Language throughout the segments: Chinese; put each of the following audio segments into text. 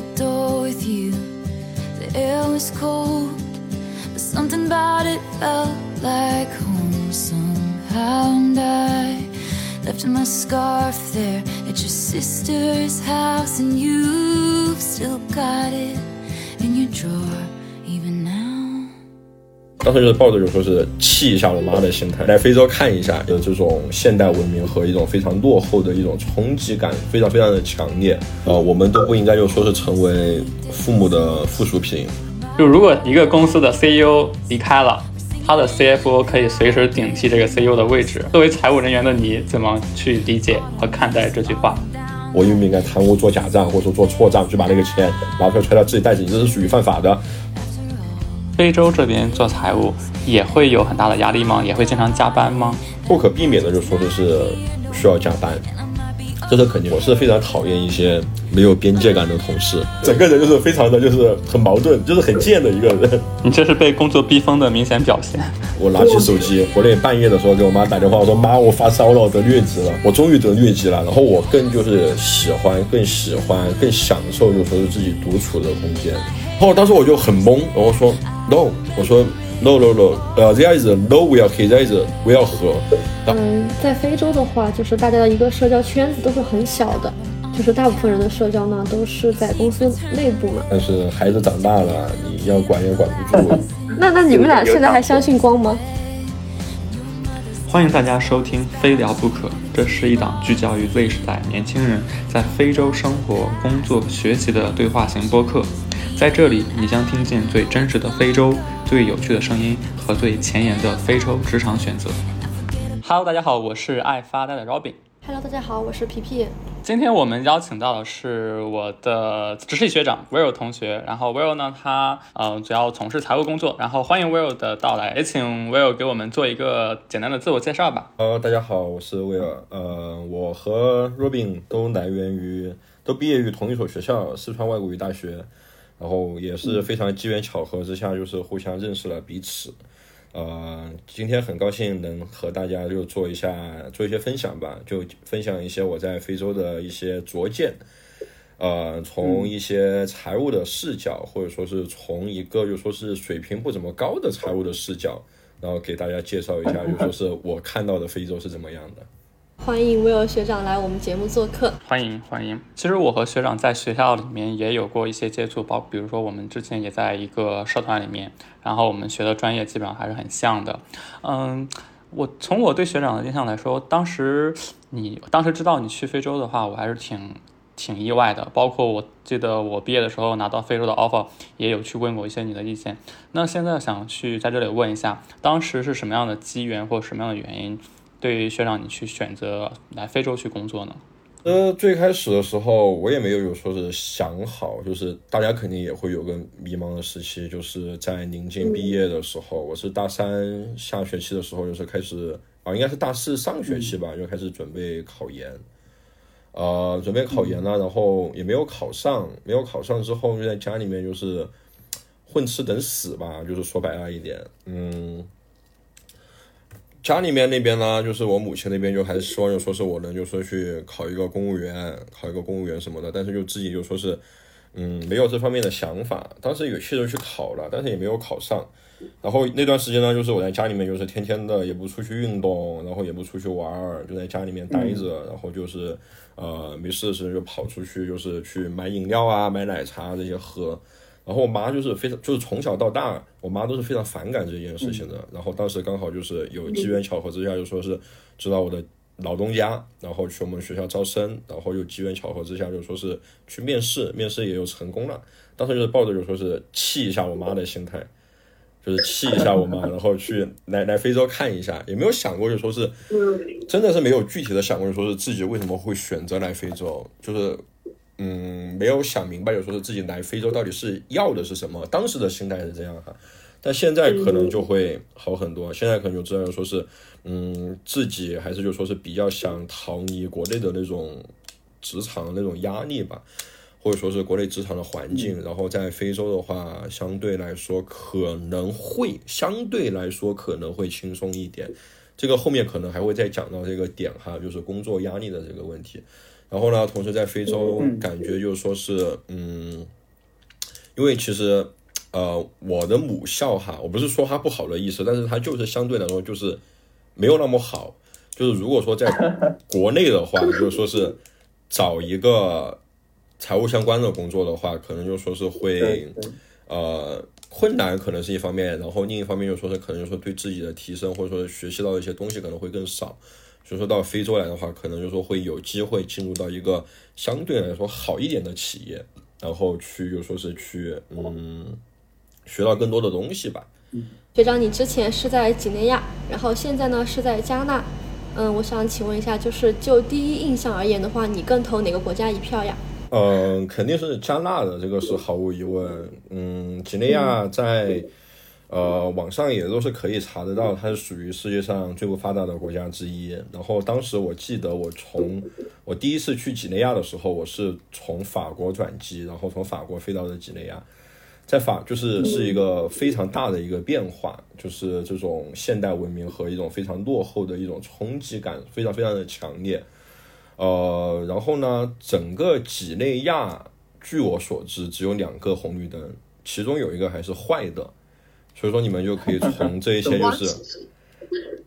the door with you. The air was cold, but something about it felt like home somehow. And I left my scarf there at your sister's house, and you've still got it in your drawer. 当时就是抱着就说是气一下我妈的心态，来非洲看一下，有这种现代文明和一种非常落后的一种冲击感，非常非常的强烈。呃，我们都不应该就说是成为父母的附属品。就如果一个公司的 CEO 离开了，他的 CFO 可以随时顶替这个 CEO 的位置。作为财务人员的你，怎么去理解和看待这句话？我应不应该贪污做假账，或者说做错账，去把那个钱拿出来揣到自己袋子里，这是属于犯法的。非洲这边做财务也会有很大的压力吗？也会经常加班吗？不可避免的就说的是需要加班，这是肯定。我是非常讨厌一些没有边界感的同事，整个人就是非常的就是很矛盾，就是很贱的一个人。你这是被工作逼疯的明显表现。我拿起手机，国内半夜的时候给我妈打电话，我说妈，我发烧了，我得疟疾了，我终于得疟疾了。然后我更就是喜欢，更喜欢，更享受，就说是自己独处的空间。然后当时我就很懵，然后说 no，我说 no no no，呃，there is no we are here，there is we are 和。嗯，在非洲的话，就是大家的一个社交圈子都是很小的，就是大部分人的社交呢都是在公司内部嘛。但是孩子长大了，你要管也管不住。那那你们俩现在还相信光吗？欢迎大家收听《非聊不可》，这是一档聚焦于 Z 时代年轻人在非洲生活、工作、学习的对话型播客。在这里，你将听见最真实的非洲、最有趣的声音和最前沿的非洲职场选择。Hello，大家好，我是爱发呆的 Robin。Hello，大家好，我是皮皮。今天我们邀请到的是我的直系学长 Will 同学，然后 Will 呢，他呃主要从事财务工作，然后欢迎 Will 的到来，也请 Will 给我们做一个简单的自我介绍吧。呃，大家好，我是 Will，呃，我和 Robin 都来源于，都毕业于同一所学校——四川外国语大学。然后也是非常机缘巧合之下，就是互相认识了彼此。呃，今天很高兴能和大家就做一下做一些分享吧，就分享一些我在非洲的一些拙见。呃，从一些财务的视角，或者说是从一个就说是水平不怎么高的财务的视角，然后给大家介绍一下，就说是我看到的非洲是怎么样的。欢迎威尔学长来我们节目做客。欢迎欢迎。其实我和学长在学校里面也有过一些接触，包比如说我们之前也在一个社团里面，然后我们学的专业基本上还是很像的。嗯，我从我对学长的印象来说，当时你当时知道你去非洲的话，我还是挺挺意外的。包括我记得我毕业的时候拿到非洲的 offer，也有去问过一些你的意见。那现在想去在这里问一下，当时是什么样的机缘或什么样的原因？对于学长，你去选择来非洲去工作呢？呃，最开始的时候我也没有有说是想好，就是大家肯定也会有个迷茫的时期，就是在临近毕业的时候，我是大三下学期的时候，就是开始啊，应该是大四上学期吧，就开始准备考研，呃，准备考研了，然后也没有考上，没有考上之后就在家里面就是混吃等死吧，就是说白了一点，嗯。家里面那边呢，就是我母亲那边就还是希望就说是我能就说去考一个公务员，考一个公务员什么的，但是就自己就说是，嗯，没有这方面的想法。当时有些人去考了，但是也没有考上。然后那段时间呢，就是我在家里面就是天天的也不出去运动，然后也不出去玩儿，就在家里面待着，然后就是呃没事的时候就跑出去，就是去买饮料啊、买奶茶这些喝。然后我妈就是非常，就是从小到大，我妈都是非常反感这件事情的。然后当时刚好就是有机缘巧合之下，就说是知道我的老东家，然后去我们学校招生，然后又机缘巧合之下就说是去面试，面试也有成功了。当时就是抱着就说是气一下我妈的心态，就是气一下我妈，然后去来来非洲看一下，也没有想过就说是，真的是没有具体的想过就说是自己为什么会选择来非洲，就是。嗯，没有想明白，就说是自己来非洲到底是要的是什么，当时的心态是这样哈，但现在可能就会好很多，现在可能就知道说是，嗯，自己还是就说是比较想逃离国内的那种职场那种压力吧，或者说是国内职场的环境，然后在非洲的话，相对来说可能会相对来说可能会轻松一点，这个后面可能还会再讲到这个点哈，就是工作压力的这个问题。然后呢，同时在非洲感觉就是说是，嗯，因为其实，呃，我的母校哈，我不是说它不好的意思，但是它就是相对来说就是没有那么好。就是如果说在国内的话，就是说是找一个财务相关的工作的话，可能就说是会，呃，困难可能是一方面，然后另一方面就说是可能就说对自己的提升或者说学习到一些东西可能会更少。所以说到非洲来的话，可能就说会有机会进入到一个相对来说好一点的企业，然后去就说是去嗯学到更多的东西吧。学长，你之前是在几内亚，然后现在呢是在加纳。嗯，我想请问一下，就是就第一印象而言的话，你更投哪个国家一票呀？嗯，肯定是加纳的，这个是毫无疑问。嗯，几内亚在。呃，网上也都是可以查得到，它是属于世界上最不发达的国家之一。然后当时我记得，我从我第一次去几内亚的时候，我是从法国转机，然后从法国飞到了几内亚，在法就是是一个非常大的一个变化，就是这种现代文明和一种非常落后的一种冲击感非常非常的强烈。呃，然后呢，整个几内亚据我所知只有两个红绿灯，其中有一个还是坏的。所以说，你们就可以从这一些就是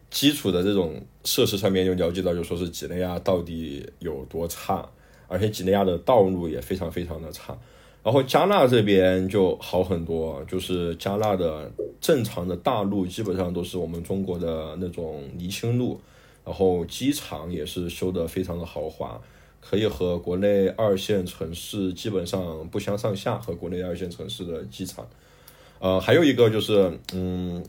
基础的这种设施上面，就了解到，就说是几内亚到底有多差，而且几内亚的道路也非常非常的差。然后加纳这边就好很多，就是加纳的正常的大路基本上都是我们中国的那种沥青路，然后机场也是修的非常的豪华，可以和国内二线城市基本上不相上下，和国内二线城市的机场。呃，还有一个就是，嗯，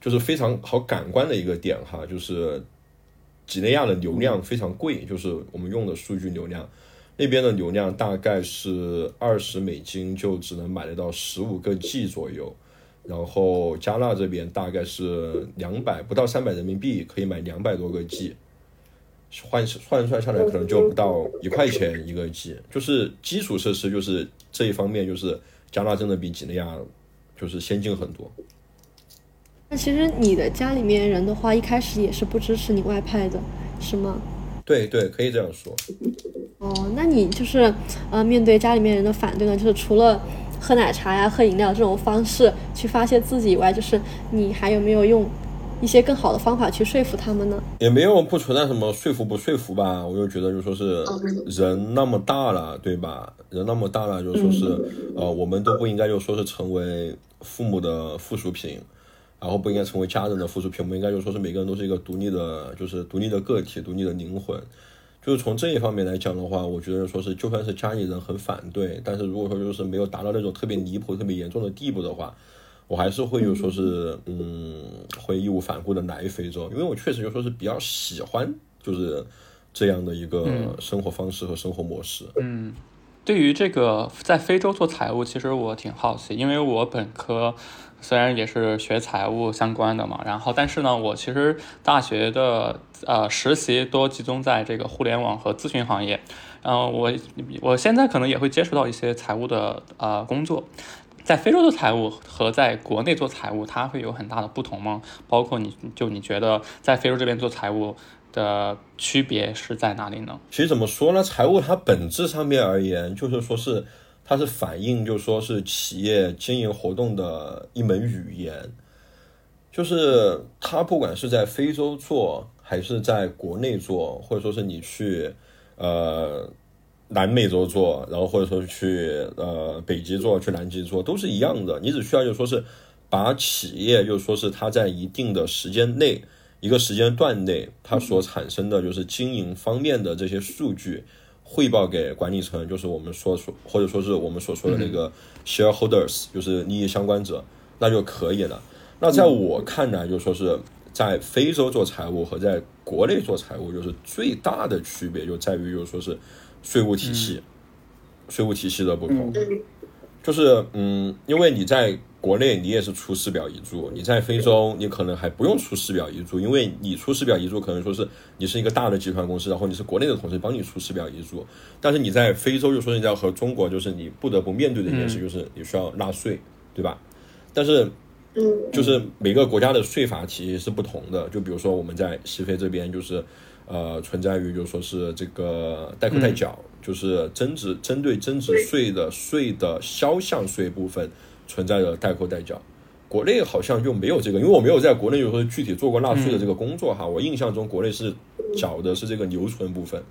就是非常好感官的一个点哈，就是几内亚的流量非常贵，就是我们用的数据流量，那边的流量大概是二十美金就只能买得到十五个 G 左右，然后加纳这边大概是两百不到三百人民币可以买两百多个 G，换换算下来可能就不到一块钱一个 G，就是基础设施就是这一方面就是加纳真的比几内亚。就是先进很多。那其实你的家里面人的话，一开始也是不支持你外派的，是吗？对对，可以这样说。哦，那你就是呃，面对家里面人的反对呢，就是除了喝奶茶呀、喝饮料这种方式去发泄自己以外，就是你还有没有用一些更好的方法去说服他们呢？也没有不存在什么说服不说服吧，我就觉得就说是人那么大了，对吧？人那么大了，就说是呃，我们都不应该就说是成为。父母的附属品，然后不应该成为家人的附属品。我们应该就说是每个人都是一个独立的，就是独立的个体，独立的灵魂。就是从这一方面来讲的话，我觉得说是就算是家里人很反对，但是如果说就是没有达到那种特别离谱、特别严重的地步的话，我还是会有说是嗯，会义无反顾的来非洲，因为我确实就说是比较喜欢就是这样的一个生活方式和生活模式。嗯。对于这个在非洲做财务，其实我挺好奇，因为我本科虽然也是学财务相关的嘛，然后但是呢，我其实大学的呃实习多集中在这个互联网和咨询行业，嗯，我我现在可能也会接触到一些财务的呃工作，在非洲做财务和在国内做财务，它会有很大的不同吗？包括你就你觉得在非洲这边做财务？的区别是在哪里呢？其实怎么说呢？财务它本质上面而言，就是说是它是反映，就说是企业经营活动的一门语言。就是它不管是在非洲做，还是在国内做，或者说是你去呃南美洲做，然后或者说去呃北极做，去南极做，都是一样的。你只需要就说是把企业，就说是它在一定的时间内。一个时间段内，它所产生的就是经营方面的这些数据汇报给管理层，就是我们所说或者说是我们所说的那个 shareholders，就是利益相关者，那就可以了。那在我看来，就说是在非洲做财务和在国内做财务，就是最大的区别就在于，就是说是税务体系，税务体系的不同。就是嗯，因为你在国内你也是出示表遗嘱，你在非洲你可能还不用出示表遗嘱，因为你出示表遗嘱可能说是你是一个大的集团公司，然后你是国内的同事帮你出示表遗嘱，但是你在非洲就说人家和中国就是你不得不面对的一件事，就是你需要纳税，对吧？但是嗯，就是每个国家的税法其实是不同的，就比如说我们在西非这边就是呃存在于就是说是这个代扣代缴，就是增值针对增值税的税的销项税部分存在的代扣代缴。国内好像就没有这个，因为我没有在国内就是说具体做过纳税的这个工作哈，我印象中国内是缴的是这个留存部分，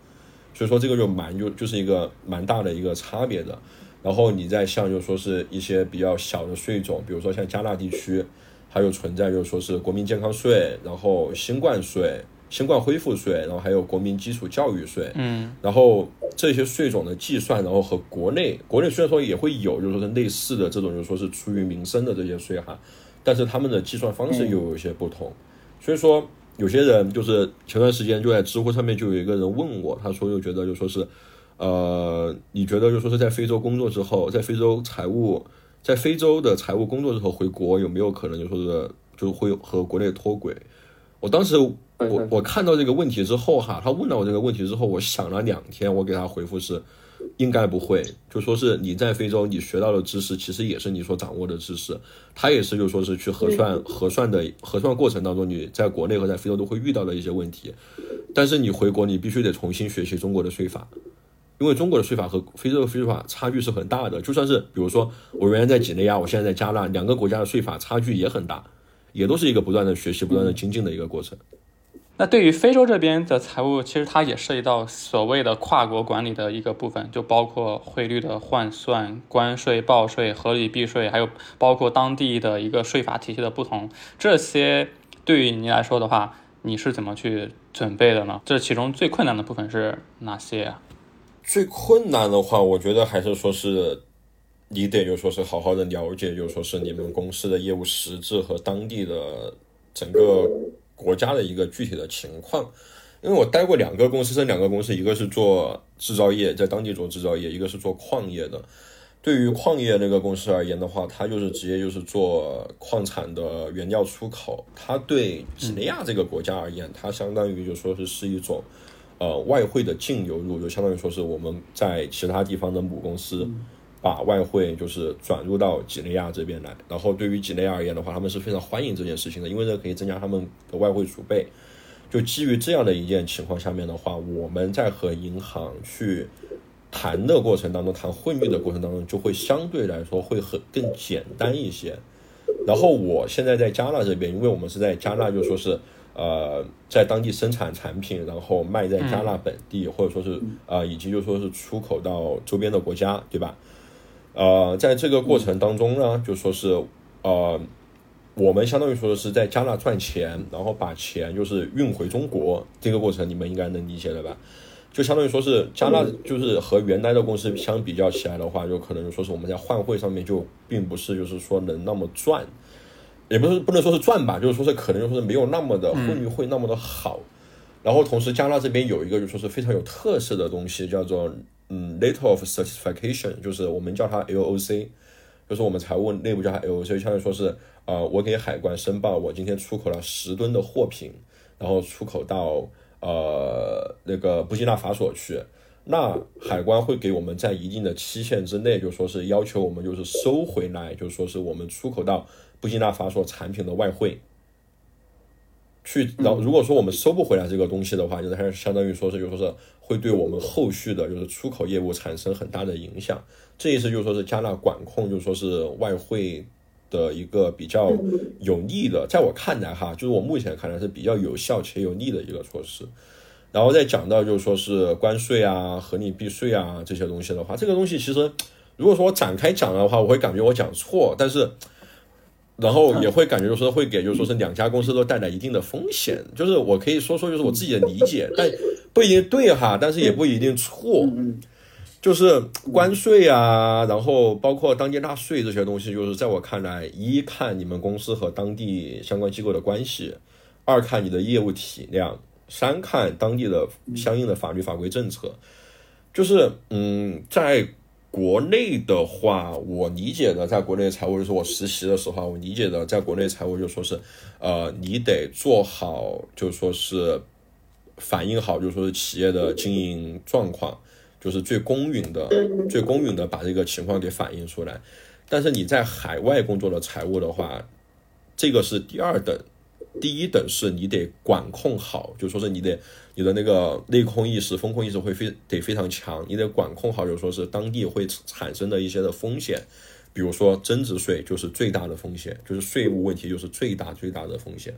所以说这个就蛮就就是一个蛮大的一个差别的。然后你再像就说是一些比较小的税种，比如说像加纳地区，还有存在就是说是国民健康税，然后新冠税、新冠恢复税，然后还有国民基础教育税，嗯，然后这些税种的计算，然后和国内国内虽然说也会有就是说是类似的这种就是说是出于民生的这些税哈，但是他们的计算方式又有一些不同，所以说有些人就是前段时间就在知乎上面就有一个人问我，他说就觉得就说是。呃，你觉得就说是在非洲工作之后，在非洲财务，在非洲的财务工作之后回国有没有可能就说是就会和国内脱轨？我当时我我看到这个问题之后哈，他问到我这个问题之后，我想了两天，我给他回复是应该不会，就说是你在非洲你学到的知识其实也是你所掌握的知识，他也是就说是去核算核算的核算过程当中你在国内和在非洲都会遇到的一些问题，但是你回国你必须得重新学习中国的税法。因为中国的税法和非洲的税法差距是很大的，就算是比如说我原来在几内亚，我现在在加纳，两个国家的税法差距也很大，也都是一个不断的学习、不断的精进的一个过程。那对于非洲这边的财务，其实它也涉及到所谓的跨国管理的一个部分，就包括汇率的换算、关税报税、合理避税，还有包括当地的一个税法体系的不同。这些对于你来说的话，你是怎么去准备的呢？这其中最困难的部分是哪些？最困难的话，我觉得还是说是你得就说是好好的了解，就说是你们公司的业务实质和当地的整个国家的一个具体的情况。因为我待过两个公司，这两个公司一个是做制造业，在当地做制造业，一个是做矿业的。对于矿业那个公司而言的话，它就是直接就是做矿产的原料出口。它对几内亚这个国家而言，它相当于就说是是一种。呃，外汇的净流入就相当于说是我们在其他地方的母公司把外汇就是转入到几内亚这边来，然后对于几内亚而言的话，他们是非常欢迎这件事情的，因为这可以增加他们的外汇储备。就基于这样的一件情况下面的话，我们在和银行去谈的过程当中，谈汇率的过程当中，就会相对来说会很更简单一些。然后我现在在加纳这边，因为我们是在加纳，就说是。呃，在当地生产产品，然后卖在加纳本地，或者说是呃，以及就说是出口到周边的国家，对吧？呃，在这个过程当中呢，就说是呃，我们相当于说是在加纳赚钱，然后把钱就是运回中国，这个过程你们应该能理解了吧？就相当于说是加纳就是和原来的公司相比较起来的话，就可能就说是我们在换汇上面就并不是就是说能那么赚。也不是不能说是赚吧，就是说是可能说是没有那么的汇率会那么的好，然后同时加纳这边有一个就说是非常有特色的东西，叫做嗯 letter of certification，就是我们叫它 LOC，就是我们财务内部叫它 LOC，相当于说是呃我给海关申报我今天出口了十吨的货品，然后出口到呃那个布基纳法索去，那海关会给我们在一定的期限之内，就说是要求我们就是收回来，就说是我们出口到。布基纳法索产品的外汇，去，然后如果说我们收不回来这个东西的话，就是还是相当于说是，就说是会对我们后续的，就是出口业务产生很大的影响。这意思就是说是加纳管控，就是说是外汇的一个比较有利的，在我看来哈，就是我目前看来是比较有效且有利的一个措施。然后再讲到就是说是关税啊、合理避税啊这些东西的话，这个东西其实如果说展开讲的话，我会感觉我讲错，但是。然后也会感觉就是说会给，就是说是两家公司都带来一定的风险。就是我可以说说，就是我自己的理解，但不一定对哈，但是也不一定错。就是关税啊，然后包括当地纳税这些东西，就是在我看来，一看你们公司和当地相关机构的关系，二看你的业务体量，三看当地的相应的法律法规政策。就是嗯，在。国内的话，我理解的，在国内财务就是我实习的时候，我理解的，在国内财务就说是，呃，你得做好，就说是反映好，就说是企业的经营状况，就是最公允的、最公允的把这个情况给反映出来。但是你在海外工作的财务的话，这个是第二等，第一等是你得管控好，就说是你得你的那个内控意识、风控意识会非得非常强，你得管控好，就说是当地会产生的一些的风险，比如说增值税就是最大的风险，就是税务问题就是最大最大的风险。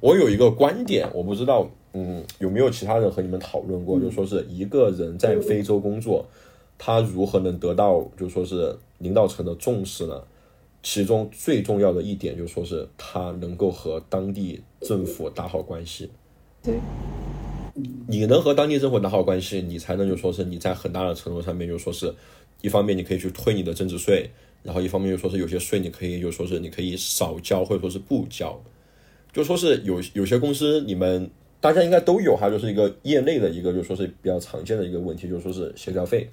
我有一个观点，我不知道，嗯，有没有其他人和你们讨论过，就说是一个人在非洲工作，他如何能得到就说是领导层的重视呢？其中最重要的一点，就说是他能够和当地政府打好关系。对，你能和当地政府打好关系，你才能就说是你在很大的程度上面就说是，一方面你可以去退你的增值税，然后一方面就说是有些税你可以就说是你可以少交或者说是不交，就说是有有些公司你们大家应该都有哈，就是一个业内的一个就说是比较常见的一个问题，就说是协调费。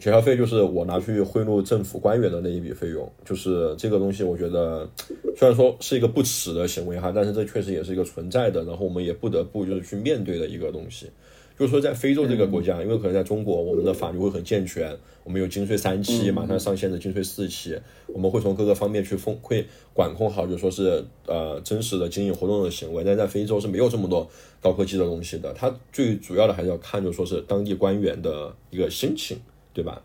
协调费就是我拿去贿赂政府官员的那一笔费用，就是这个东西，我觉得虽然说是一个不耻的行为哈，但是这确实也是一个存在的，然后我们也不得不就是去面对的一个东西。就是说在非洲这个国家，因为可能在中国我们的法律会很健全，我们有金税三期，马上上线的金税四期，我们会从各个方面去风会管控好，就说是呃真实的经营活动的行为。但在非洲是没有这么多高科技的东西的，它最主要的还是要看就说是当地官员的一个心情。对吧？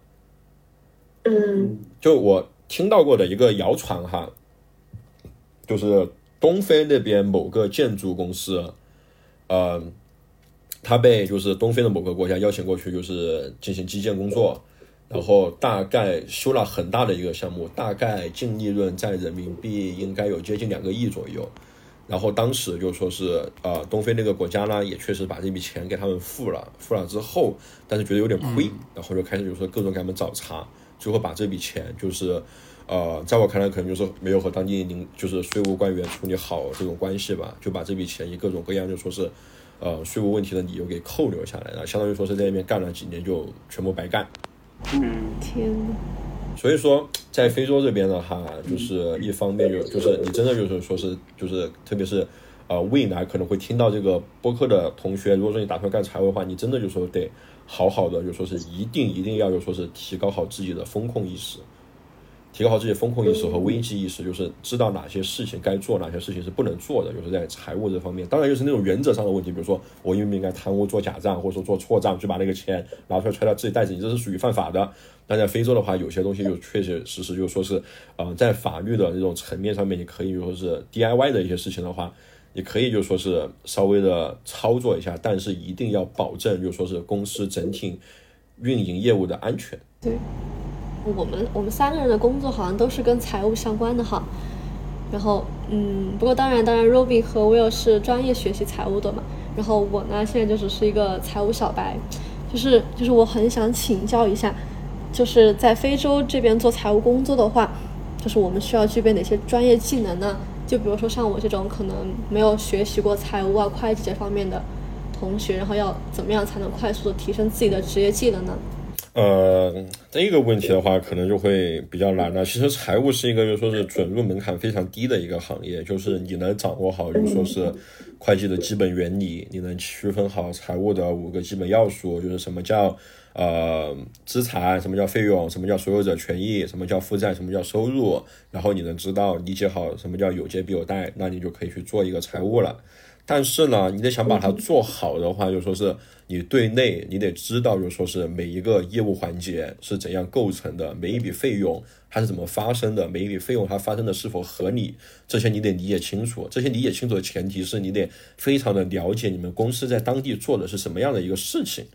嗯，就我听到过的一个谣传哈，就是东非那边某个建筑公司，呃，他被就是东非的某个国家邀请过去，就是进行基建工作，然后大概修了很大的一个项目，大概净利润在人民币应该有接近两个亿左右。然后当时就说是，呃，东非那个国家呢，也确实把这笔钱给他们付了，付了之后，但是觉得有点亏，然后就开始就说各种给他们找茬，最后把这笔钱就是，呃，在我看来可能就是没有和当地领就是税务官员处理好这种关系吧，就把这笔钱以各种各样就说是，呃，税务问题的理由给扣留下来了，相当于说是在那边干了几年就全部白干。嗯，天呐。所以说，在非洲这边的话，就是一方面就就是你真的就是说是就是特别是，呃，未来可能会听到这个播客的同学，如果说你打算干财务的话，你真的就说得好好的就说是一定一定要就说是提高好自己的风控意识。提高好自己风控意识和危机意识，就是知道哪些事情该做，哪些事情是不能做的，就是在财务这方面。当然，就是那种原则上的问题，比如说我应不应该贪污做假账，或者说做错账，去把那个钱拿出来揣到自己袋子里，这是属于犯法的。但在非洲的话，有些东西就确确实实就说是，呃，在法律的那种层面上面，你可以就说是 DIY 的一些事情的话，你可以就说是稍微的操作一下，但是一定要保证就说是公司整体运营业务的安全。对。我们我们三个人的工作好像都是跟财务相关的哈，然后嗯，不过当然当然，Robin 和 Will 是专业学习财务的嘛，然后我呢现在就只是一个财务小白，就是就是我很想请教一下，就是在非洲这边做财务工作的话，就是我们需要具备哪些专业技能呢？就比如说像我这种可能没有学习过财务啊、会计这方面的同学，然后要怎么样才能快速的提升自己的职业技能呢？呃，这个问题的话，可能就会比较难了。其实财务是一个，就说是准入门槛非常低的一个行业，就是你能掌握好，就说是会计的基本原理，你能区分好财务的五个基本要素，就是什么叫呃资产，什么叫费用，什么叫所有者权益，什么叫负债，什么叫收入，然后你能知道理解好什么叫有借必有贷，那你就可以去做一个财务了。但是呢，你得想把它做好的话，就说是你对内，你得知道，就说是每一个业务环节是怎样构成的，每一笔费用它是怎么发生的，每一笔费用它发生的是否合理，这些你得理解清楚。这些理解清楚的前提是你得非常的了解你们公司在当地做的是什么样的一个事情。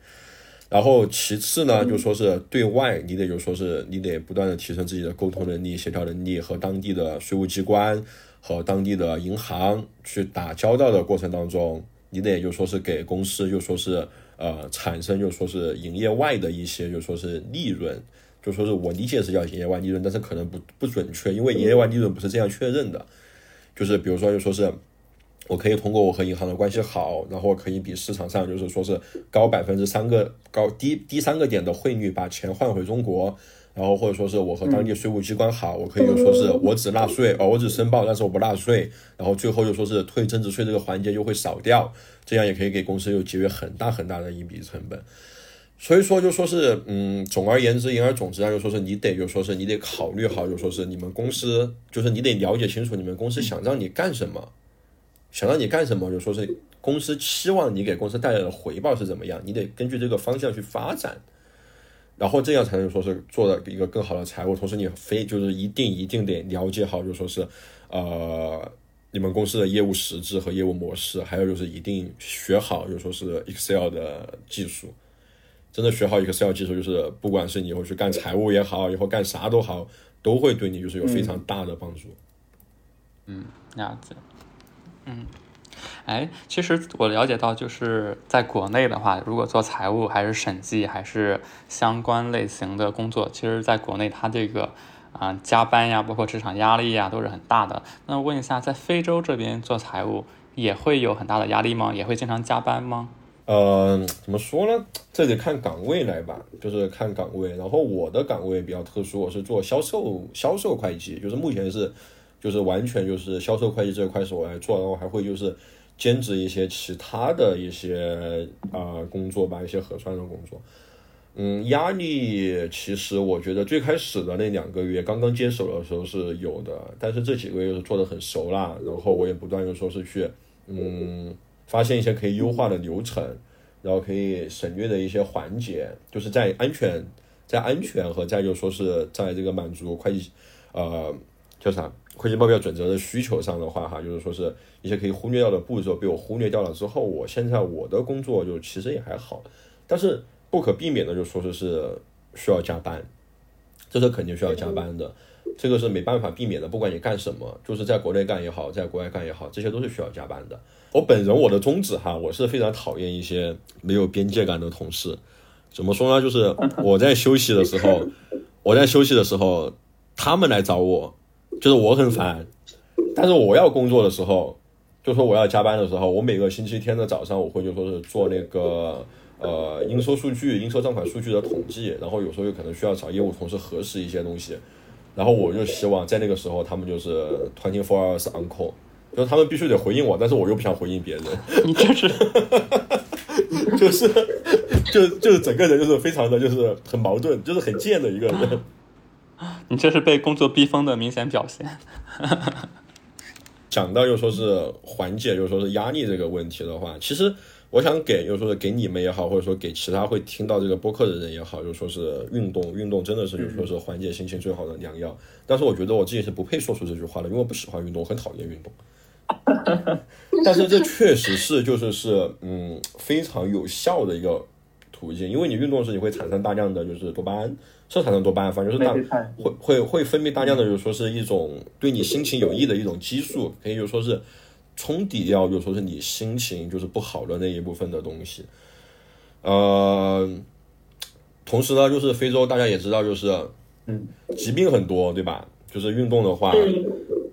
然后其次呢，就说是对外，你得就说是你得不断的提升自己的沟通能力、协调能力和当地的税务机关。和当地的银行去打交道的过程当中，你得就说是给公司就说是呃产生就说是营业外的一些就说是利润，就说是我理解是叫营业外利润，但是可能不不准确，因为营业外利润不是这样确认的。就是比如说就说是我可以通过我和银行的关系好，然后可以比市场上就是说是高百分之三个高低低三个点的汇率把钱换回中国。然后或者说是我和当地税务机关好，我可以就说是我只纳税哦，我只申报，但是我不纳税。然后最后就说是退增值税这个环节就会少掉，这样也可以给公司又节约很大很大的一笔成本。所以说就说是嗯，总而言之言而总之啊，就说是你得就说是你得考虑好，就说是你们公司就是你得了解清楚你们公司想让你干什么。想让你干什么，就说是公司期望你给公司带来的回报是怎么样，你得根据这个方向去发展，然后这样才能说是做的一个更好的财务。同时，你非就是一定一定得了解好，就说是呃你们公司的业务实质和业务模式，还有就是一定学好，就说是 Excel 的技术。真的学好 Excel 技术，就是不管是你以后去干财务也好，以后干啥都好，都会对你就是有非常大的帮助。嗯，那样子。嗯，哎，其实我了解到，就是在国内的话，如果做财务还是审计还是相关类型的工作，其实在国内它这个啊加班呀，包括职场压力呀，都是很大的。那问一下，在非洲这边做财务也会有很大的压力吗？也会经常加班吗？呃，怎么说呢？这得看岗位来吧，就是看岗位。然后我的岗位比较特殊，我是做销售销售会计，就是目前是就是完全就是销售会计这块是我来做，然后还会就是兼职一些其他的一些啊工作吧，一些核算的工作。嗯，压力其实我觉得最开始的那两个月刚刚接手的时候是有的，但是这几个月是做的很熟了，然后我也不断的说是去嗯。发现一些可以优化的流程，然后可以省略的一些环节，就是在安全、在安全和再就说是在这个满足会计，呃，叫啥会计报表准则的需求上的话，哈，就是说是一些可以忽略掉的步骤被我忽略掉了之后，我现在我的工作就其实也还好，但是不可避免的就说是是需要加班，这是肯定需要加班的。这个是没办法避免的，不管你干什么，就是在国内干也好，在国外干也好，这些都是需要加班的。我本人我的宗旨哈，我是非常讨厌一些没有边界感的同事。怎么说呢？就是我在休息的时候，我在休息的时候，他们来找我，就是我很烦。但是我要工作的时候，就说我要加班的时候，我每个星期天的早上，我会就说是做那个呃应收数据、应收账款数据的统计，然后有时候有可能需要找业务同事核实一些东西。然后我就希望在那个时候，他们就是 twenty four hours on call，就是他们必须得回应我，但是我又不想回应别人。你这是，就是就就是整个人就是非常的就是很矛盾，就是很贱的一个人。你这是被工作逼疯的明显表现。讲到又说是缓解又说是压力这个问题的话，其实。我想给，又说是给你们也好，或者说给其他会听到这个播客的人也好，就说是运动，运动真的是就说是缓解心情最好的良药。但是我觉得我自己是不配说出这句话的，因为我不喜欢运动，我很讨厌运动。但是这确实是就是是嗯非常有效的一个途径，因为你运动时你会产生大量的就是多巴胺，是产生多巴胺，反正就是大会会会分泌大量的就是说是一种对你心情有益的一种激素，可以就说是。冲抵掉，就说是你心情就是不好的那一部分的东西，呃，同时呢，就是非洲大家也知道，就是，嗯，疾病很多，对吧？就是运动的话，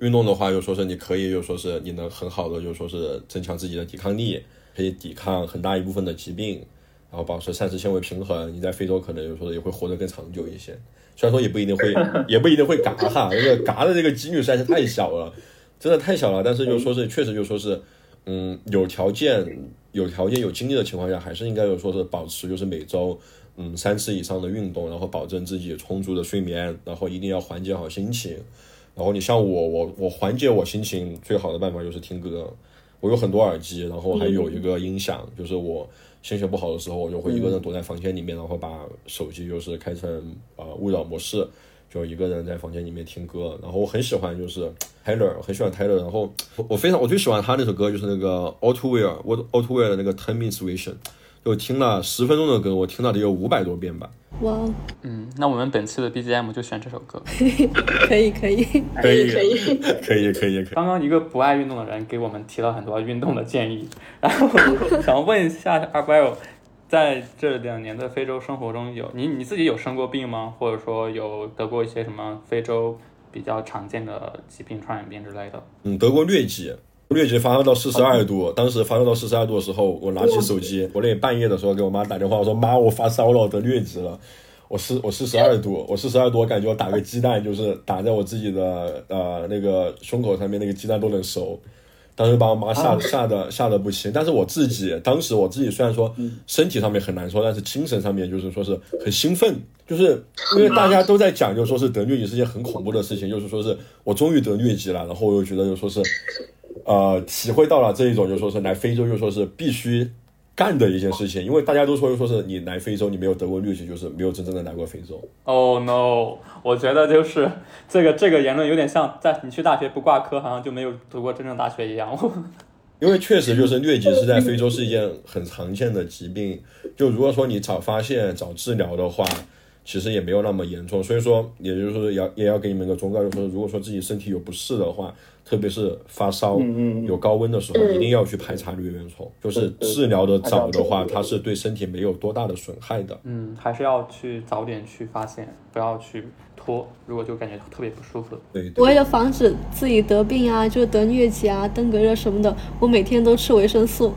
运动的话，就说是你可以，就说是你能很好的，就说是增强自己的抵抗力，可以抵抗很大一部分的疾病，然后保持膳食纤维平衡。你在非洲可能就说也会活得更长久一些，虽然说也不一定会，也不一定会嘎哈，这个嘎的这个几率实在是太小了。真的太小了，但是就说是确实就说是，嗯，有条件、有条件、有精力的情况下，还是应该有说是保持就是每周嗯三次以上的运动，然后保证自己充足的睡眠，然后一定要缓解好心情。然后你像我，我我缓解我心情最好的办法就是听歌，我有很多耳机，然后还有一个音响，就是我心情不好的时候，我就会一个人躲在房间里面，然后把手机就是开成呃勿扰模式。就一个人在房间里面听歌，然后我很喜欢就是 Taylor，很喜欢 Taylor，然后我非常我最喜欢他那首歌就是那个 Autowear 的那个 Ten Minutes Vision，就听了十分钟的歌，我听到得有五百多遍吧。哇，嗯，那我们本期的 BGM 就选这首歌。可以可以可以可以可以可以。刚刚一个不爱运动的人给我们提了很多运动的建议，然后想问一下阿 Bill。在这两年的非洲生活中，有你你自己有生过病吗？或者说有得过一些什么非洲比较常见的疾病、传染病之类的？嗯，得过疟疾，疟疾发烧到四十二度，当时发烧到四十二度的时候，我拿起手机，我那半夜的时候给我妈打电话，我说妈，我发烧了，我得疟疾了，我四我四十二度，我四十二度，我感觉我打个鸡蛋就是打在我自己的呃那个胸口上面，那个鸡蛋都能熟。当时把我妈吓吓得吓得不轻，但是我自己当时我自己虽然说身体上面很难受，但是精神上面就是说是很兴奋，就是因为大家都在讲，就说是得疟疾是件很恐怖的事情，就是说是我终于得疟疾了，然后我又觉得就说是，呃体会到了这一种，就说是来非洲就说是必须干的一件事情，因为大家都说就说是你来非洲，你没有得过疟疾，就是没有真正的来过非洲。Oh no！我觉得就是这个这个言论有点像在你去大学不挂科，好像就没有读过真正大学一样。因为确实就是疟疾是在非洲是一件很常见的疾病，就如果说你早发现早治疗的话，其实也没有那么严重。所以说，也就是说要也要给你们一个忠告，就是说如果说自己身体有不适的话，特别是发烧、有高温的时候，一定要去排查疟原虫。就是治疗的早的话，它是对身体没有多大的损害的。嗯，还是要去早点去发现，不要去。拖，如果就感觉特别不舒服。对，为了防止自己得病啊，就得疟疾啊、登革热什么的，我每天都吃维生素，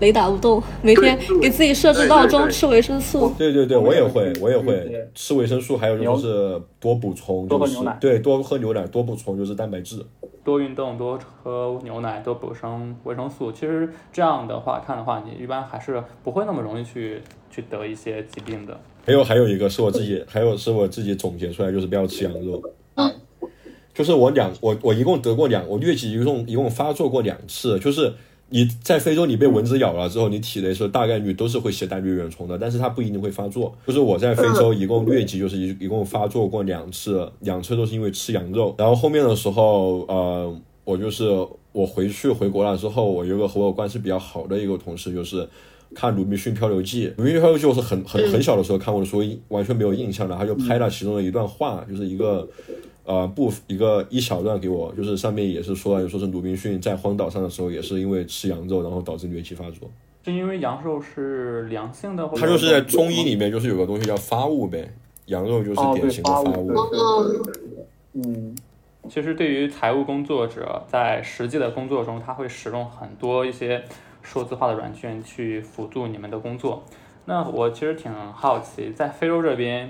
雷打不动。每天给自己设置闹钟吃维生素。对对对，我也会，我也会吃维生素，还有就是多补充，多喝牛奶对，多喝牛奶，多补充就是蛋白质。多运动，多喝牛奶，多补充维生素。其实这样的话看的话，你一般还是不会那么容易去去得一些疾病的。还有还有一个是我自己，还有是我自己总结出来，就是不要吃羊肉。嗯，就是我两我我一共得过两，我疟疾一共一共发作过两次。就是你在非洲你被蚊子咬了之后，你体内是大概率都是会携带疟原虫的，但是它不一定会发作。就是我在非洲一共疟疾就是一一共发作过两次，两次都是因为吃羊肉。然后后面的时候，呃，我就是我回去回国了之后，我有个和我关系比较好的一个同事就是。看《鲁滨逊漂流记》，《鲁滨逊漂流记》我是很很很小的时候看过的，所以完全没有印象的。他就拍了其中的一段话，就是一个呃不一个一小段给我，就是上面也是说，说是鲁滨逊在荒岛上的时候，也是因为吃羊肉，然后导致疟疾发作。是因为羊肉是良性的？他就是在中医里面就是有个东西叫发物呗，羊肉就是典型的发物。嗯，其实对于财务工作者，在实际的工作中，他会使用很多一些。数字化的软件去辅助你们的工作。那我其实挺好奇，在非洲这边，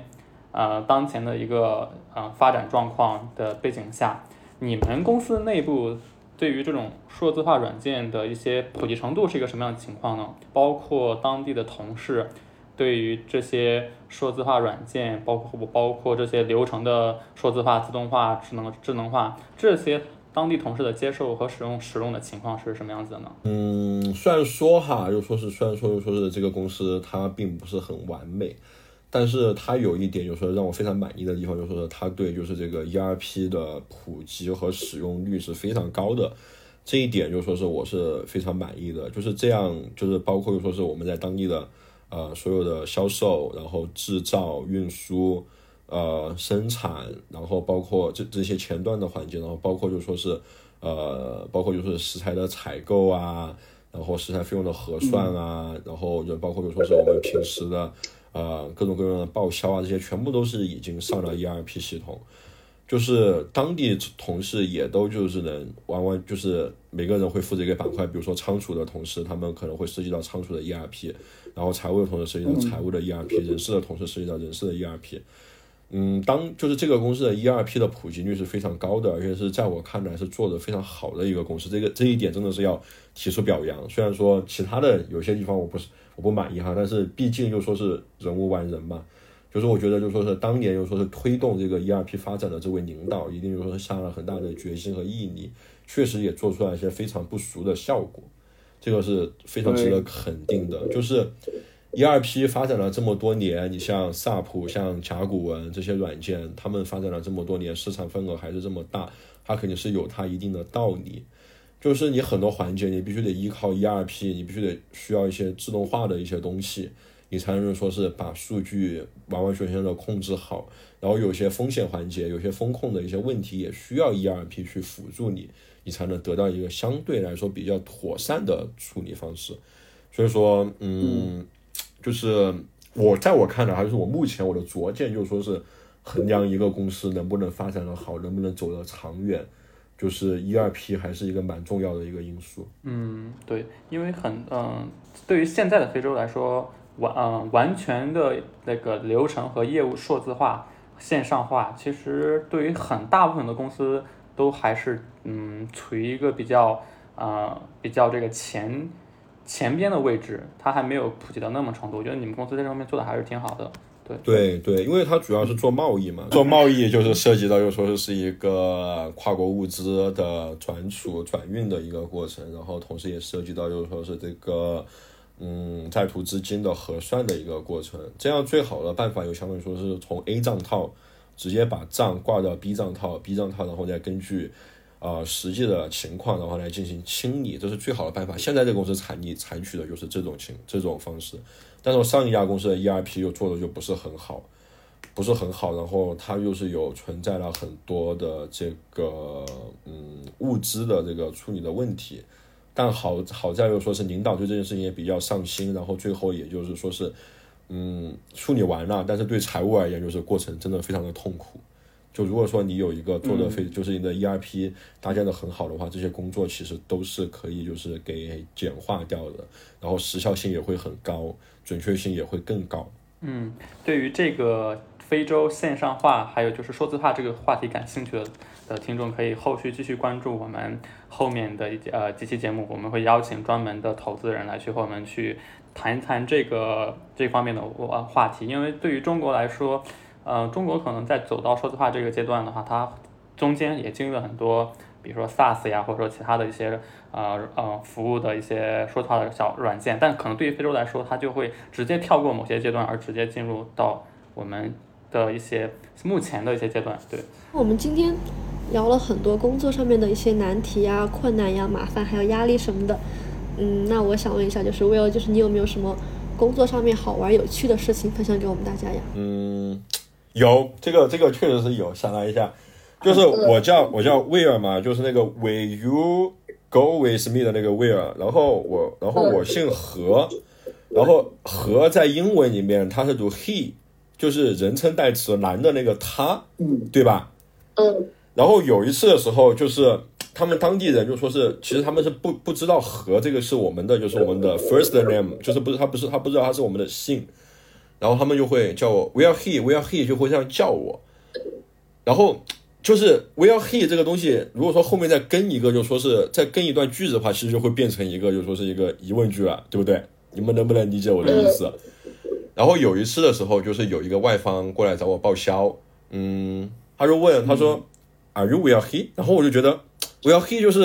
呃，当前的一个呃发展状况的背景下，你们公司内部对于这种数字化软件的一些普及程度是一个什么样的情况呢？包括当地的同事对于这些数字化软件，包括不包括这些流程的数字化、自动化、智能智能化这些。当地同事的接受和使用使用的情况是什么样子的呢？嗯，虽然说哈，又说是虽然说又说是这个公司它并不是很完美，但是它有一点就是说让我非常满意的地方，就是说它对就是这个 ERP 的普及和使用率是非常高的，这一点就说是我是非常满意的。就是这样，就是包括就说是我们在当地的呃所有的销售，然后制造、运输。呃，生产，然后包括这这些前端的环节，然后包括就说是，呃，包括就是食材的采购啊，然后食材费用的核算啊，然后就包括就说是我们平时的，呃，各种各样的报销啊，这些全部都是已经上了 ERP 系统，就是当地同事也都就是能完完就是每个人会负责一个板块，比如说仓储的同事，他们可能会涉及到仓储的 ERP，然后财务的同事涉及到财务的 ERP，人事的同事涉及到人事的 ERP。嗯，当就是这个公司的 ERP 的普及率是非常高的，而且是在我看来是做的非常好的一个公司，这个这一点真的是要提出表扬。虽然说其他的有些地方我不是我不满意哈，但是毕竟就说是人无完人嘛，就是我觉得就说是当年就说是推动这个 ERP 发展的这位领导，一定就说是下了很大的决心和毅力，确实也做出来一些非常不俗的效果，这个是非常值得肯定的，就是。ERP 发展了这么多年，你像 SAP、像甲骨文这些软件，他们发展了这么多年，市场份额还是这么大，它肯定是有它一定的道理。就是你很多环节，你必须得依靠 ERP，你必须得需要一些自动化的一些东西，你才能说是把数据完完全全的控制好。然后有些风险环节，有些风控的一些问题，也需要 ERP 去辅助你，你才能得到一个相对来说比较妥善的处理方式。所以说，嗯。就是我在我看来，还是我目前我的拙见，就是说是衡量一个公司能不能发展的好，能不能走得长远，就是一二批还是一个蛮重要的一个因素。嗯，对，因为很嗯，对于现在的非洲来说，完嗯完全的那个流程和业务数字化、线上化，其实对于很大部分的公司都还是嗯处于一个比较啊比较这个前。前边的位置，它还没有普及到那么程度。我觉得你们公司在这方面做的还是挺好的。对对对，因为它主要是做贸易嘛，做贸易就是涉及到，就说是是一个跨国物资的转储、转运的一个过程，然后同时也涉及到，就是说是这个嗯在途资金的核算的一个过程。这样最好的办法，就相当于说是从 A 账套直接把账挂到 B 账套，B 账套然后再根据。呃，实际的情况，然后来进行清理，这是最好的办法。现在这个公司采你采取的就是这种情这种方式，但是我上一家公司的 ERP 又做的就不是很好，不是很好，然后它又是有存在了很多的这个嗯物资的这个处理的问题，但好好在又说是领导对这件事情也比较上心，然后最后也就是说是嗯处理完了，但是对财务而言就是过程真的非常的痛苦。就如果说你有一个做的非，就是你的 ERP 搭建的很好的话，这些工作其实都是可以就是给简化掉的，然后时效性也会很高，准确性也会更高。嗯，对于这个非洲线上化还有就是数字化这个话题感兴趣的的听众，可以后续继续关注我们后面的一呃几期节目，我们会邀请专门的投资人来去和我们去谈一谈这个这方面的话话题，因为对于中国来说。呃，中国可能在走到数字化这个阶段的话，它中间也经历了很多，比如说 SaaS 呀，或者说其他的一些呃呃服务的一些数字化的小软件，但可能对于非洲来说，它就会直接跳过某些阶段，而直接进入到我们的一些目前的一些阶段。对，我们今天聊了很多工作上面的一些难题呀、困难呀、麻烦还有压力什么的。嗯，那我想问一下，就是 Will，就是你有没有什么工作上面好玩有趣的事情分享给我们大家呀？嗯。有这个，这个确实是有。想了一下，就是我叫我叫威尔嘛，就是那个 Will you go with me 的那个威尔。然后我，然后我姓何，然后何在英文里面它是读 he，就是人称代词男的那个他，对吧？嗯。然后有一次的时候，就是他们当地人就说是，其实他们是不不知道何这个是我们的，就是我们的 first name，就是不是他不是他不知道他是我们的姓。然后他们就会叫我 Where he Where he 就会这样叫我。然后就是 Where he 这个东西，如果说后面再跟一个，就说是再跟一段句子的话，其实就会变成一个，就说是一个疑问句了，对不对？你们能不能理解我的意思？然后有一次的时候，就是有一个外方过来找我报销，嗯，他就问他说，Are you Where he？然后我就觉得。我要黑就是，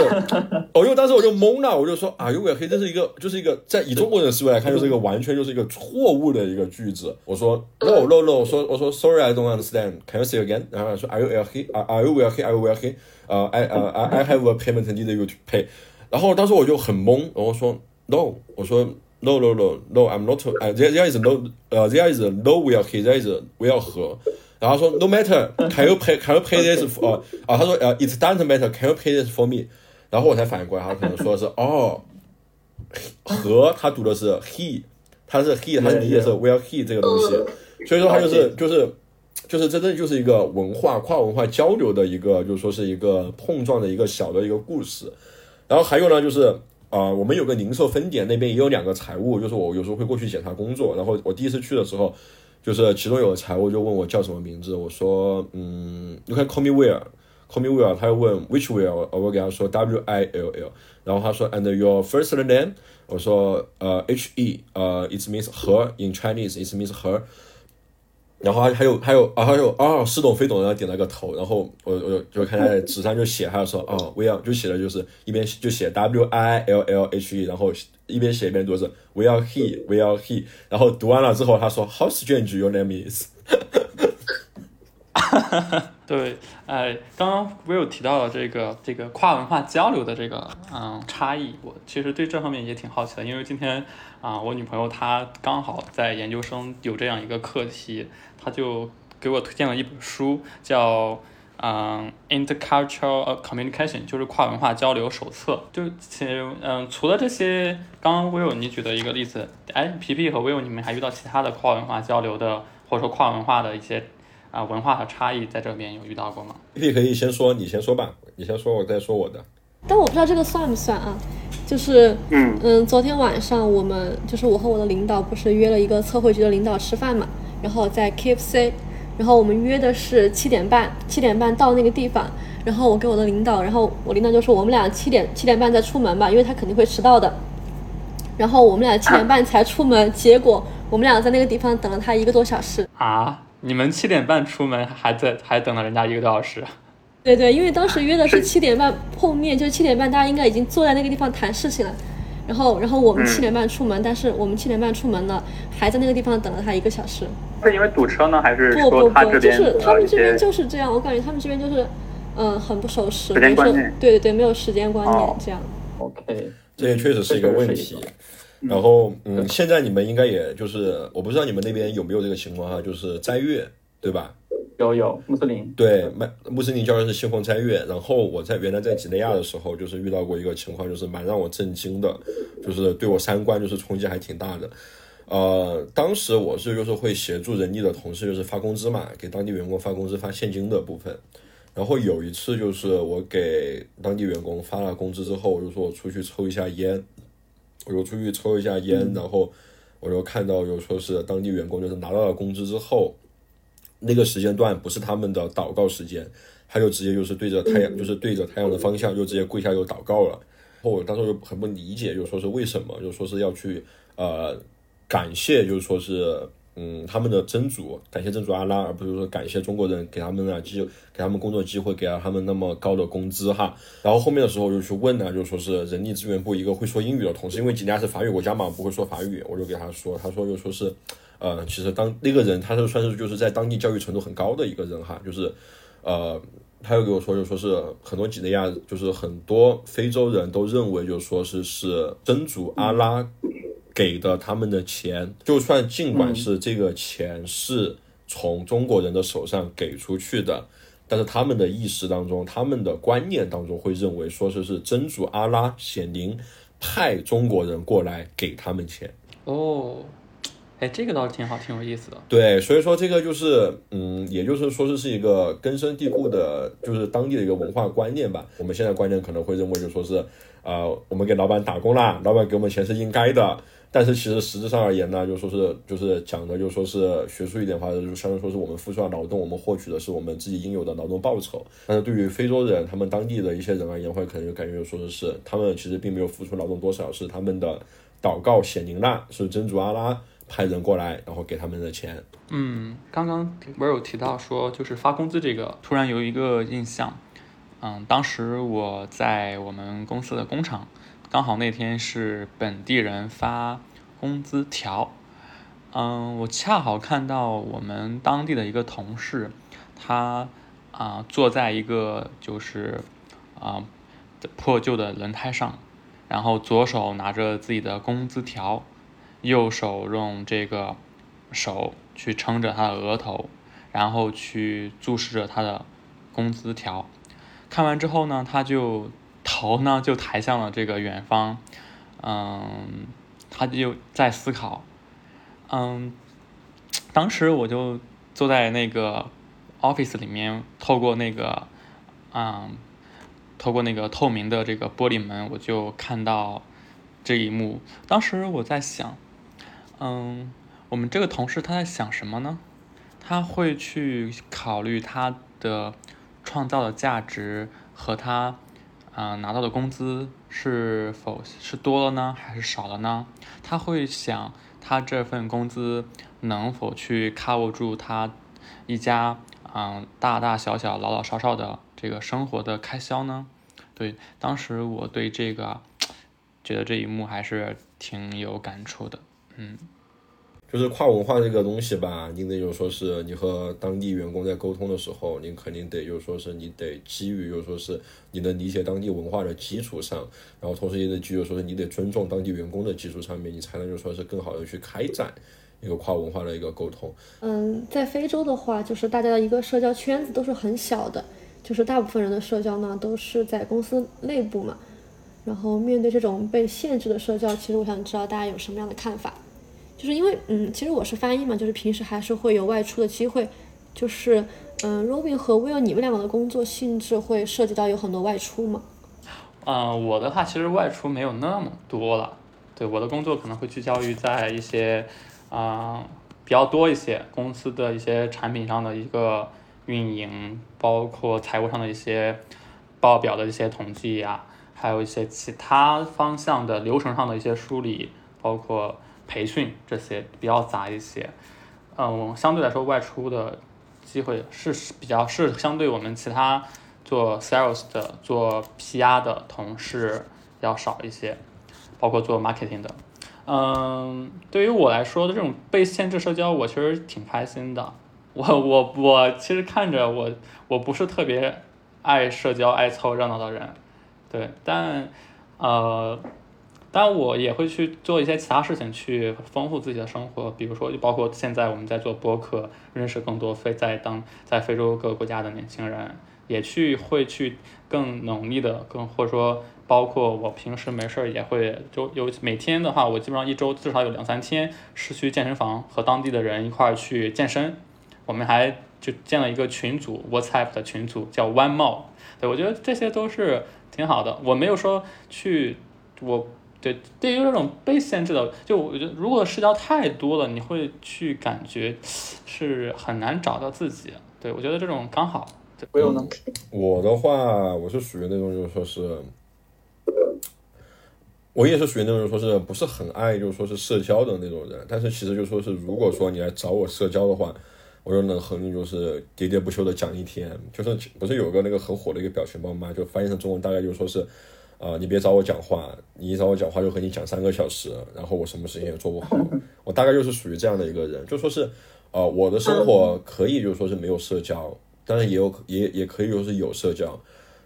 哦，因为当时我就懵了，我就说啊，我要黑，这是一个，就是一个在以中国人思维来看，就是一个完全就是一个错误的一个句子。我说 no no no，我说我说 sorry I don't understand，can you say again？然后他说 are you will he？are you will he？are you will he？，呃，I 呃 I I have a payment need you to pay。然后当时我就很懵，然后说 no，我说 no no no no，I'm not，there there is no，呃，there is no will 黑，there is will 和。然后说 No matter，can you pay？can you pay this？呃啊，他说呃，It doesn't matter，can you pay this for me？然后我才反应过来，他可能说的是哦，和他读的是 he，他是 he，他理解是 will he 这个东西，所以说他就是就是就是真正就是一个文化跨文化交流的一个，就是说是一个碰撞的一个小的一个故事。然后还有呢，就是啊，我们有个零售分点，那边也有两个财务，就是我有时候会过去检查工作。然后我第一次去的时候。就是其中有个财务就问我叫什么名字，我说嗯，You can call me Will，call me Will。他又问 Which Will，我给他说 W I L L。然后他说 And your first name，我说呃 H E，呃，it means her in Chinese，it means her。然后还有还有啊还有啊似懂非懂的点了个头，然后我我就看在纸上就写，他就说哦 Will 就写的就是一边就写 W I L L H E，然后。一边写一边读着 Will he Will he，然后读完了之后他说 How strange your name is。对，哎，刚刚 Will 提到了这个这个跨文化交流的这个嗯差异，我其实对这方面也挺好奇的，因为今天啊我女朋友她刚好在研究生有这样一个课题，她就给我推荐了一本书叫。嗯，intercultural communication 就是跨文化交流手册。就其实，嗯，除了这些，刚刚 Will 你举的一个例子，哎，皮皮和 Will 你们还遇到其他的跨文化交流的，或者说跨文化的一些啊文化和差异，在这边有遇到过吗？皮皮可以先说，你先说吧，你先说，我再说我的。但我不知道这个算不算啊？就是，嗯嗯，昨天晚上我们就是我和我的领导不是约了一个测绘局的领导吃饭嘛，然后在 KFC。然后我们约的是七点半，七点半到那个地方。然后我给我的领导，然后我领导就说我们俩七点七点半再出门吧，因为他肯定会迟到的。然后我们俩七点半才出门，结果我们俩在那个地方等了他一个多小时啊！你们七点半出门，还在还等了人家一个多小时？对对，因为当时约的是 七点半碰面，就是七点半大家应该已经坐在那个地方谈事情了。然后，然后我们七点半出门，但是我们七点半出门了，还在那个地方等了他一个小时。是因为堵车呢，还是不不不，就是他们这边就是这样，我感觉他们这边就是，嗯，很不守时，时间观念。对对对，没有时间观念这样。OK，这也确实是一个问题。然后，嗯，现在你们应该也就是，我不知道你们那边有没有这个情况哈，就是斋月，对吧？有有穆斯林对，麦穆斯林教人是信奉斋月。然后我在原来在几内亚的时候，就是遇到过一个情况，就是蛮让我震惊的，就是对我三观就是冲击还挺大的。呃，当时我是就是会协助人力的同事，就是发工资嘛，给当地员工发工资发现金的部分。然后有一次就是我给当地员工发了工资之后，我就说我出去抽一下烟，我就出去抽一下烟，然后我就看到有说是当地员工就是拿到了工资之后。那个时间段不是他们的祷告时间，他就直接就是对着太阳，就是对着太阳的方向，就直接跪下就祷告了。然后我当时就很不理解，就说是为什么，就说是要去呃感谢，就是说是嗯他们的真主，感谢真主阿拉，而不是说感谢中国人给他们啊机给他们工作机会，给了他们那么高的工资哈。然后后面的时候我就去问呢，就说是人力资源部一个会说英语的同事，因为几内亚是法语国家嘛，不会说法语，我就给他说，他说就说是。呃，其实当那个人，他是算是就是在当地教育程度很高的一个人哈，就是，呃，他又给我说，就说是很多几内亚，就是很多非洲人都认为，就说是是真主阿拉给的他们的钱，就算尽管是这个钱是从中国人的手上给出去的，但是他们的意识当中，他们的观念当中会认为，说是是真主阿拉显灵派中国人过来给他们钱哦。哎，这个倒是挺好，挺有意思的。对，所以说这个就是，嗯，也就是说这是一个根深蒂固的，就是当地的一个文化观念吧。我们现在观念可能会认为，就说是，呃，我们给老板打工啦，老板给我们钱是应该的。但是其实实质上而言呢，就说是就是讲的，就说是学术一点话，就相当于说是我们付出了劳动，我们获取的是我们自己应有的劳动报酬。但是对于非洲人，他们当地的一些人而言，会可能就感觉就说的是，他们其实并没有付出劳动多少，是他们的祷告显灵啦，是真主阿拉。派人过来，然后给他们的钱。嗯，刚刚我有提到说，就是发工资这个，突然有一个印象。嗯，当时我在我们公司的工厂，刚好那天是本地人发工资条。嗯，我恰好看到我们当地的一个同事，他啊坐在一个就是啊破旧的轮胎上，然后左手拿着自己的工资条。右手用这个手去撑着他的额头，然后去注视着他的工资条。看完之后呢，他就头呢就抬向了这个远方，嗯，他就在思考。嗯，当时我就坐在那个 office 里面，透过那个，嗯，透过那个透明的这个玻璃门，我就看到这一幕。当时我在想。嗯，我们这个同事他在想什么呢？他会去考虑他的创造的价值和他啊拿到的工资是否是多了呢，还是少了呢？他会想他这份工资能否去 cover 住他一家嗯大大小小老老少少的这个生活的开销呢？对，当时我对这个觉得这一幕还是挺有感触的。嗯，就是跨文化这个东西吧，你得就说是你和当地员工在沟通的时候，你肯定得就说是你得基于就说是你能理解当地文化的基础上，然后同时也得基于说是你得尊重当地员工的基础上面，你才能就说是更好的去开展一个跨文化的一个沟通。嗯，在非洲的话，就是大家的一个社交圈子都是很小的，就是大部分人的社交呢都是在公司内部嘛。然后面对这种被限制的社交，其实我想知道大家有什么样的看法。就是因为，嗯，其实我是翻译嘛，就是平时还是会有外出的机会。就是，嗯，Robin 和 Will，你们两个的工作性质会涉及到有很多外出吗？嗯，我的话其实外出没有那么多了。对，我的工作可能会聚焦于在一些，啊，比较多一些公司的一些产品上的一个运营，包括财务上的一些报表的一些统计呀，还有一些其他方向的流程上的一些梳理，包括。培训这些比较杂一些。嗯，相对来说外出的机会是比较是相对我们其他做 sales 的、做 PR 的同事要少一些，包括做 marketing 的。嗯，对于我来说的这种被限制社交，我其实挺开心的。我我我其实看着我我不是特别爱社交、爱凑热闹的人，对，但呃，但我也会去做一些其他事情去丰富自己的生活，比如说，就包括现在我们在做播客，认识更多非在当在非洲各个国家的年轻人，也去会去更努力的，更或者说。包括我平时没事儿也会就有每天的话，我基本上一周至少有两三天是去健身房和当地的人一块儿去健身。我们还就建了一个群组，WhatsApp 的群组叫 One More。对我觉得这些都是挺好的。我没有说去我对对于这种被限制的，就我觉得如果社交太多了，你会去感觉是很难找到自己。对我觉得这种刚好。不用呢。我的话，我是属于那种就是说是。我也是属于那种说是不是很爱，就是说是社交的那种人。但是其实就说是，如果说你来找我社交的话，我就能和你就是喋喋不休的讲一天。就是不是有个那个很火的一个表情包吗？就翻译成中文大概就是说是，啊，你别找我讲话，你一找我讲话就和你讲三个小时，然后我什么事情也做不好。我大概就是属于这样的一个人，就说是，呃，我的生活可以就是说是没有社交，但是也有也也可以就是有社交。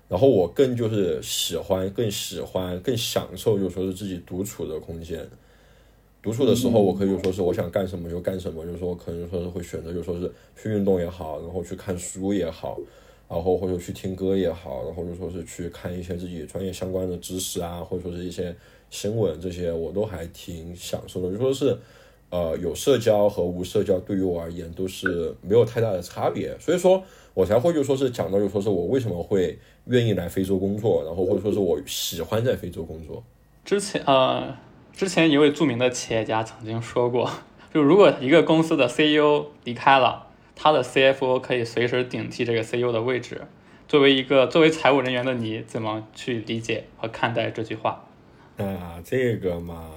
然后我更就是喜欢，更喜欢，更享受，就说是自己独处的空间。独处的时候，我可以就说是我想干什么就干什么，就是说可能说是会选择，就说是去运动也好，然后去看书也好，然后或者去听歌也好，然后就说是去看一些自己专业相关的知识啊，或者说是一些新闻这些，我都还挺享受的。就说是，呃，有社交和无社交对于我而言都是没有太大的差别，所以说。我才会就说是讲到就说是我为什么会愿意来非洲工作，然后或者说是我喜欢在非洲工作。之前呃，之前一位著名的企业家曾经说过，就如果一个公司的 CEO 离开了，他的 CFO 可以随时顶替这个 CEO 的位置。作为一个作为财务人员的你，怎么去理解和看待这句话？啊，这个嘛。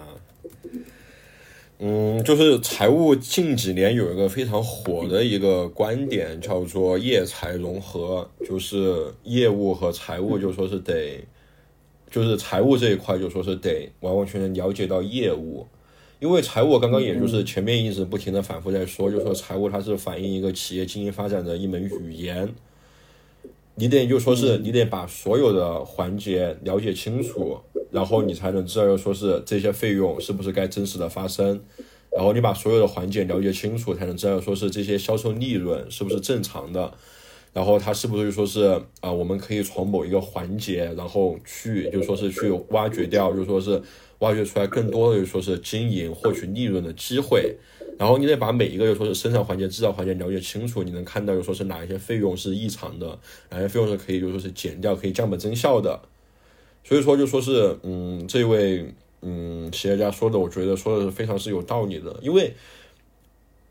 嗯，就是财务近几年有一个非常火的一个观点，叫做业财融合，就是业务和财务就说是得，就是财务这一块就说是得完完全全了解到业务，因为财务刚刚也就是前面一直不停的反复在说，就说财务它是反映一个企业经营发展的一门语言，你得就说是你得把所有的环节了解清楚。然后你才能知道说是这些费用是不是该真实的发生，然后你把所有的环节了解清楚，才能知道说是这些销售利润是不是正常的，然后它是不是就说是啊，我们可以从某一个环节，然后去就说是去挖掘掉，就说是挖掘出来更多的就说是经营获取利润的机会，然后你得把每一个就说是生产环节、制造环节了解清楚，你能看到就说是哪一些费用是异常的，哪些费用是可以就说是减掉，可以降本增效的。所以说，就说是，嗯，这位嗯企业家说的，我觉得说的是非常是有道理的。因为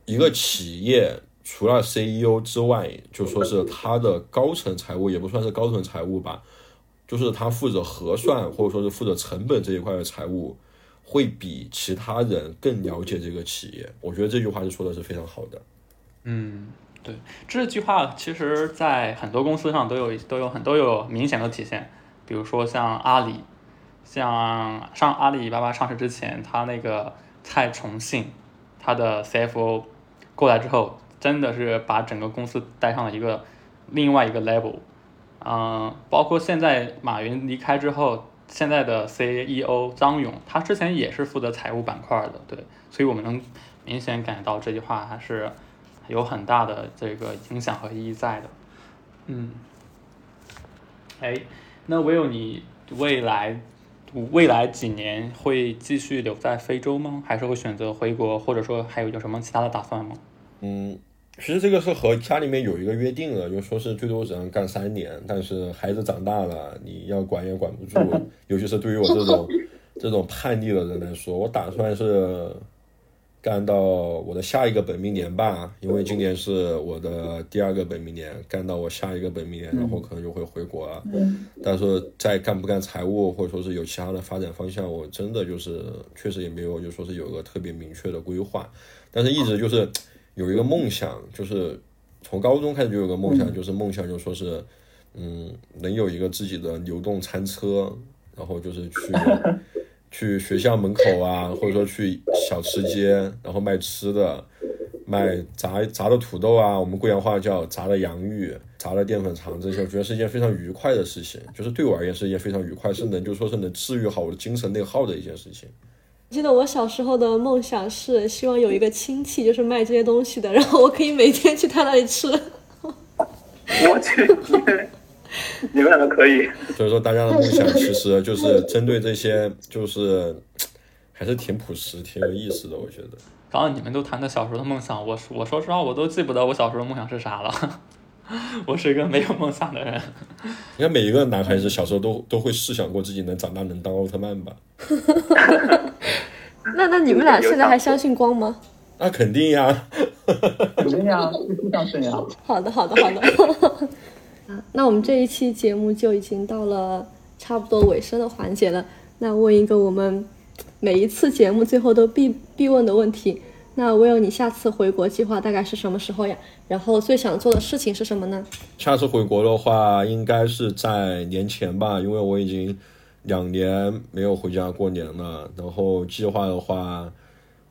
一个企业除了 CEO 之外，就说是他的高层财务也不算是高层财务吧，就是他负责核算或者说是负责成本这一块的财务，会比其他人更了解这个企业。我觉得这句话是说的是非常好的。嗯，对，这句话其实在很多公司上都有都有很都有明显的体现。比如说像阿里，像上阿里巴巴上市之前，他那个蔡崇信，他的 CFO 过来之后，真的是把整个公司带上了一个另外一个 level。嗯，包括现在马云离开之后，现在的 CEO 张勇，他之前也是负责财务板块的，对，所以我们能明显感觉到这句话还是有很大的这个影响和意义在的。嗯，哎。那唯有你未来未来几年会继续留在非洲吗？还是会选择回国，或者说还有有什么其他的打算吗？嗯，其实这个是和家里面有一个约定的，就说是最多只能干三年，但是孩子长大了，你要管也管不住，尤其是对于我这种 这种叛逆的人来说，我打算是干到我的下一个本命年吧，因为今年是我的第二个本命年，干到我下一个本命年，然后可能就会回国了。但是再干不干财务，或者说是有其他的发展方向，我真的就是确实也没有，就说是有个特别明确的规划。但是一直就是有一个梦想，就是从高中开始就有个梦想，就是梦想就说是，嗯，能有一个自己的流动餐车，然后就是去。去学校门口啊，或者说去小吃街，然后卖吃的，卖炸炸的土豆啊，我们贵阳话叫炸的洋芋、炸的淀粉肠这些，我觉得是一件非常愉快的事情，就是对我而言是一件非常愉快，是能就说是能治愈好我的精神内耗的一件事情。记得我小时候的梦想是希望有一个亲戚就是卖这些东西的，然后我可以每天去他那里吃。我去。你们两个可以，所以说大家的梦想其实就是针对这些，就是还是挺朴实、挺有意思的。我觉得，刚刚你们都谈的小时候的梦想，我我说实话，我都记不得我小时候梦想是啥了。我是一个没有梦想的人。应该每一个男孩子小时候都都会试想过自己能长大能当奥特曼吧？那那你们俩现在还相信光吗？那肯定呀，肯定呀，必须相信呀。好的，好的，好的。那我们这一期节目就已经到了差不多尾声的环节了。那问一个我们每一次节目最后都必必问的问题：那 Will，你下次回国计划大概是什么时候呀？然后最想做的事情是什么呢？下次回国的话，应该是在年前吧，因为我已经两年没有回家过年了。然后计划的话。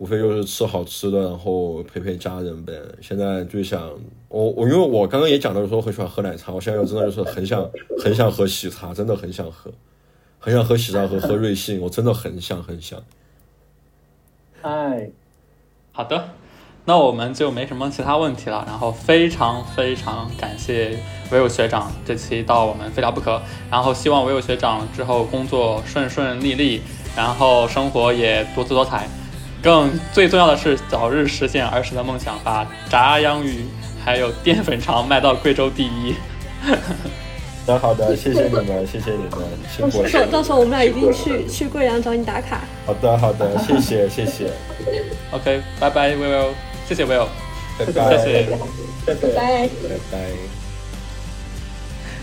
无非就是吃好吃的，然后陪陪家人呗。现在最想我我，因为我刚刚也讲到说很喜欢喝奶茶，我现在又真的就是很想很想喝喜茶，真的很想喝，很想喝喜茶和喝瑞幸，我真的很想很想。哎，好的，那我们就没什么其他问题了。然后非常非常感谢唯有学长这期到我们非聊不可。然后希望唯有学长之后工作顺顺利利，然后生活也多姿多彩。更最重要的是，早日实现儿时的梦想，把炸洋芋还有淀粉肠卖到贵州第一。那好的，谢谢你们，谢谢你们，辛苦了。到时候我们俩一定去去贵阳找你打卡。好的，好的，谢谢，谢谢。OK，拜拜，Will，谢谢 Will，拜拜，谢谢，拜拜，拜拜。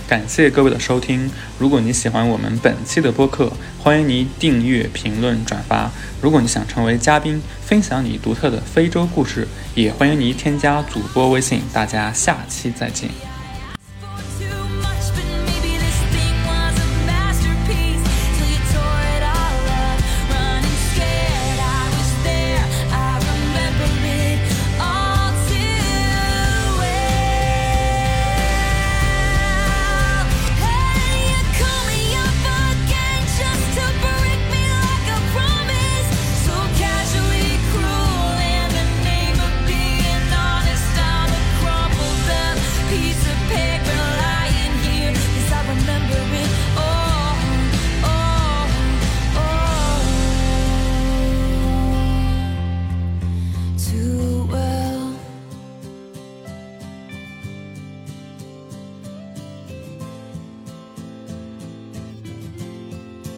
感谢各位的收听。如果你喜欢我们本期的播客，欢迎您订阅、评论、转发。如果你想成为嘉宾，分享你独特的非洲故事，也欢迎您添加主播微信。大家下期再见。